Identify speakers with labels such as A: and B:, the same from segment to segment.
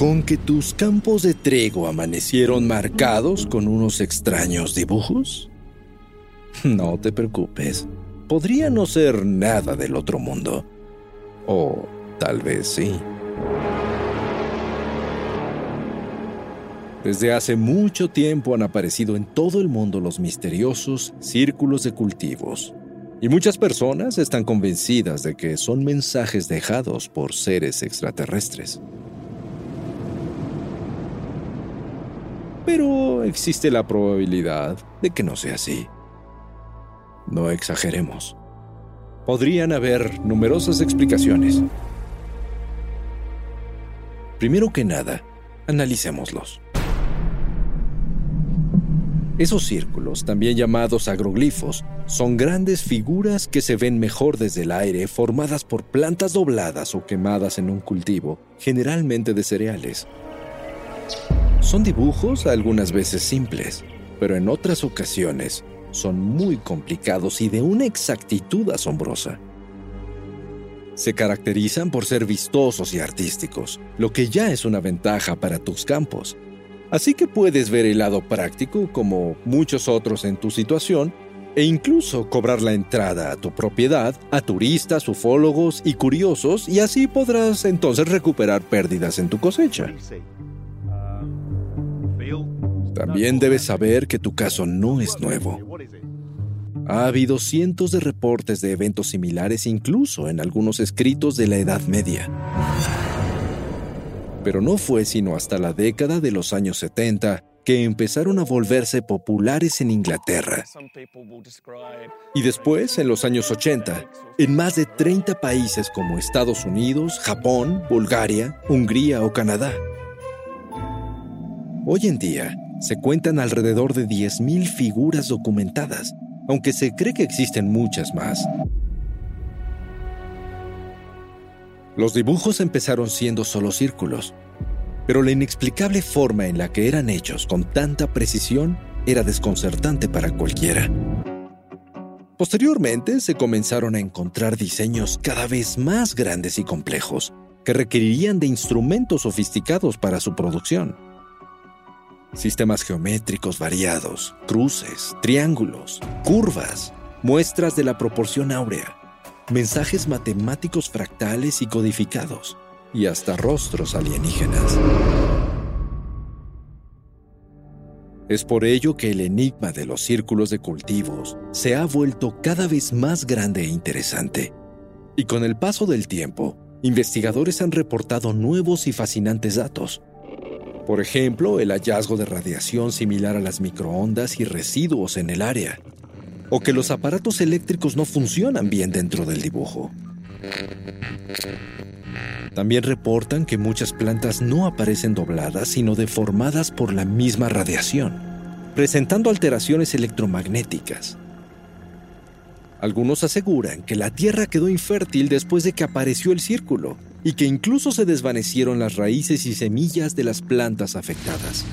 A: Con que tus campos de trigo amanecieron marcados con unos extraños dibujos? No te preocupes, podría no ser nada del otro mundo. O tal vez sí. Desde hace mucho tiempo han aparecido en todo el mundo los misteriosos círculos de cultivos, y muchas personas están convencidas de que son mensajes dejados por seres extraterrestres. Pero existe la probabilidad de que no sea así. No exageremos. Podrían haber numerosas explicaciones. Primero que nada, analicémoslos. Esos círculos, también llamados agroglifos, son grandes figuras que se ven mejor desde el aire formadas por plantas dobladas o quemadas en un cultivo, generalmente de cereales. Son dibujos algunas veces simples, pero en otras ocasiones son muy complicados y de una exactitud asombrosa. Se caracterizan por ser vistosos y artísticos, lo que ya es una ventaja para tus campos. Así que puedes ver el lado práctico como muchos otros en tu situación e incluso cobrar la entrada a tu propiedad a turistas, ufólogos y curiosos y así podrás entonces recuperar pérdidas en tu cosecha. También debes saber que tu caso no es nuevo. Ha habido cientos de reportes de eventos similares incluso en algunos escritos de la Edad Media. Pero no fue sino hasta la década de los años 70 que empezaron a volverse populares en Inglaterra. Y después, en los años 80, en más de 30 países como Estados Unidos, Japón, Bulgaria, Hungría o Canadá. Hoy en día, se cuentan alrededor de 10.000 figuras documentadas, aunque se cree que existen muchas más. Los dibujos empezaron siendo solo círculos, pero la inexplicable forma en la que eran hechos con tanta precisión era desconcertante para cualquiera. Posteriormente se comenzaron a encontrar diseños cada vez más grandes y complejos, que requerirían de instrumentos sofisticados para su producción sistemas geométricos variados, cruces, triángulos, curvas, muestras de la proporción áurea, mensajes matemáticos fractales y codificados, y hasta rostros alienígenas. Es por ello que el enigma de los círculos de cultivos se ha vuelto cada vez más grande e interesante. Y con el paso del tiempo, investigadores han reportado nuevos y fascinantes datos, por ejemplo, el hallazgo de radiación similar a las microondas y residuos en el área. O que los aparatos eléctricos no funcionan bien dentro del dibujo. También reportan que muchas plantas no aparecen dobladas, sino deformadas por la misma radiación, presentando alteraciones electromagnéticas. Algunos aseguran que la Tierra quedó infértil después de que apareció el círculo, y que incluso se desvanecieron las raíces y semillas de las plantas afectadas.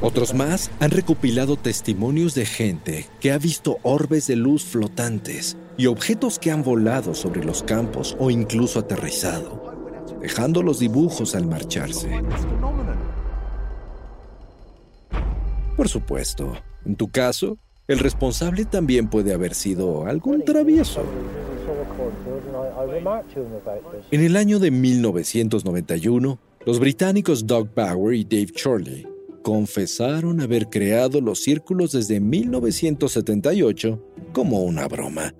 A: Otros más han recopilado testimonios de gente que ha visto orbes de luz flotantes y objetos que han volado sobre los campos o incluso aterrizado, dejando los dibujos al marcharse. Por supuesto, en tu caso, el responsable también puede haber sido algún travieso. En el año de 1991, los británicos Doug Bauer y Dave Chorley confesaron haber creado los círculos desde 1978 como una broma,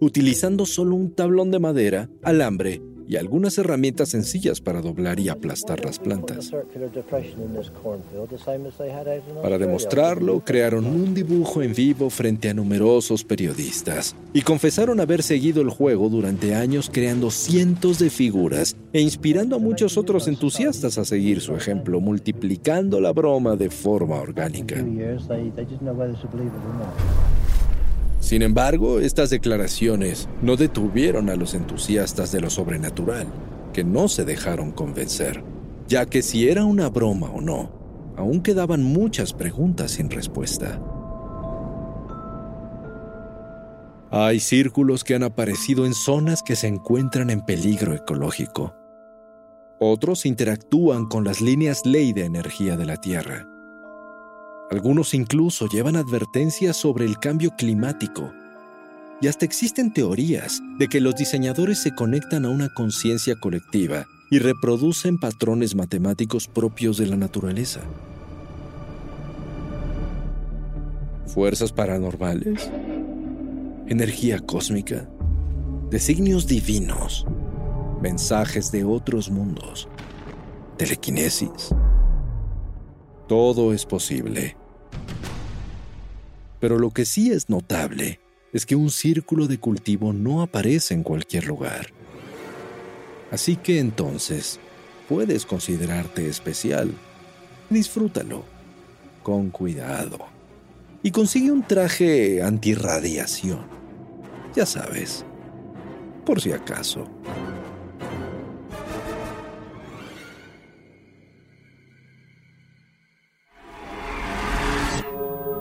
A: utilizando solo un tablón de madera, alambre y algunas herramientas sencillas para doblar y aplastar las plantas. Para demostrarlo, crearon un dibujo en vivo frente a numerosos periodistas y confesaron haber seguido el juego durante años creando cientos de figuras e inspirando a muchos otros entusiastas a seguir su ejemplo, multiplicando la broma de forma orgánica. Sin embargo, estas declaraciones no detuvieron a los entusiastas de lo sobrenatural, que no se dejaron convencer, ya que si era una broma o no, aún quedaban muchas preguntas sin respuesta. Hay círculos que han aparecido en zonas que se encuentran en peligro ecológico. Otros interactúan con las líneas ley de energía de la Tierra algunos incluso llevan advertencias sobre el cambio climático. Y hasta existen teorías de que los diseñadores se conectan a una conciencia colectiva y reproducen patrones matemáticos propios de la naturaleza. Fuerzas paranormales, energía cósmica, designios divinos, mensajes de otros mundos, telequinesis todo es posible. Pero lo que sí es notable es que un círculo de cultivo no aparece en cualquier lugar. Así que entonces, puedes considerarte especial. Disfrútalo, con cuidado. Y consigue un traje antirradiación. Ya sabes, por si acaso.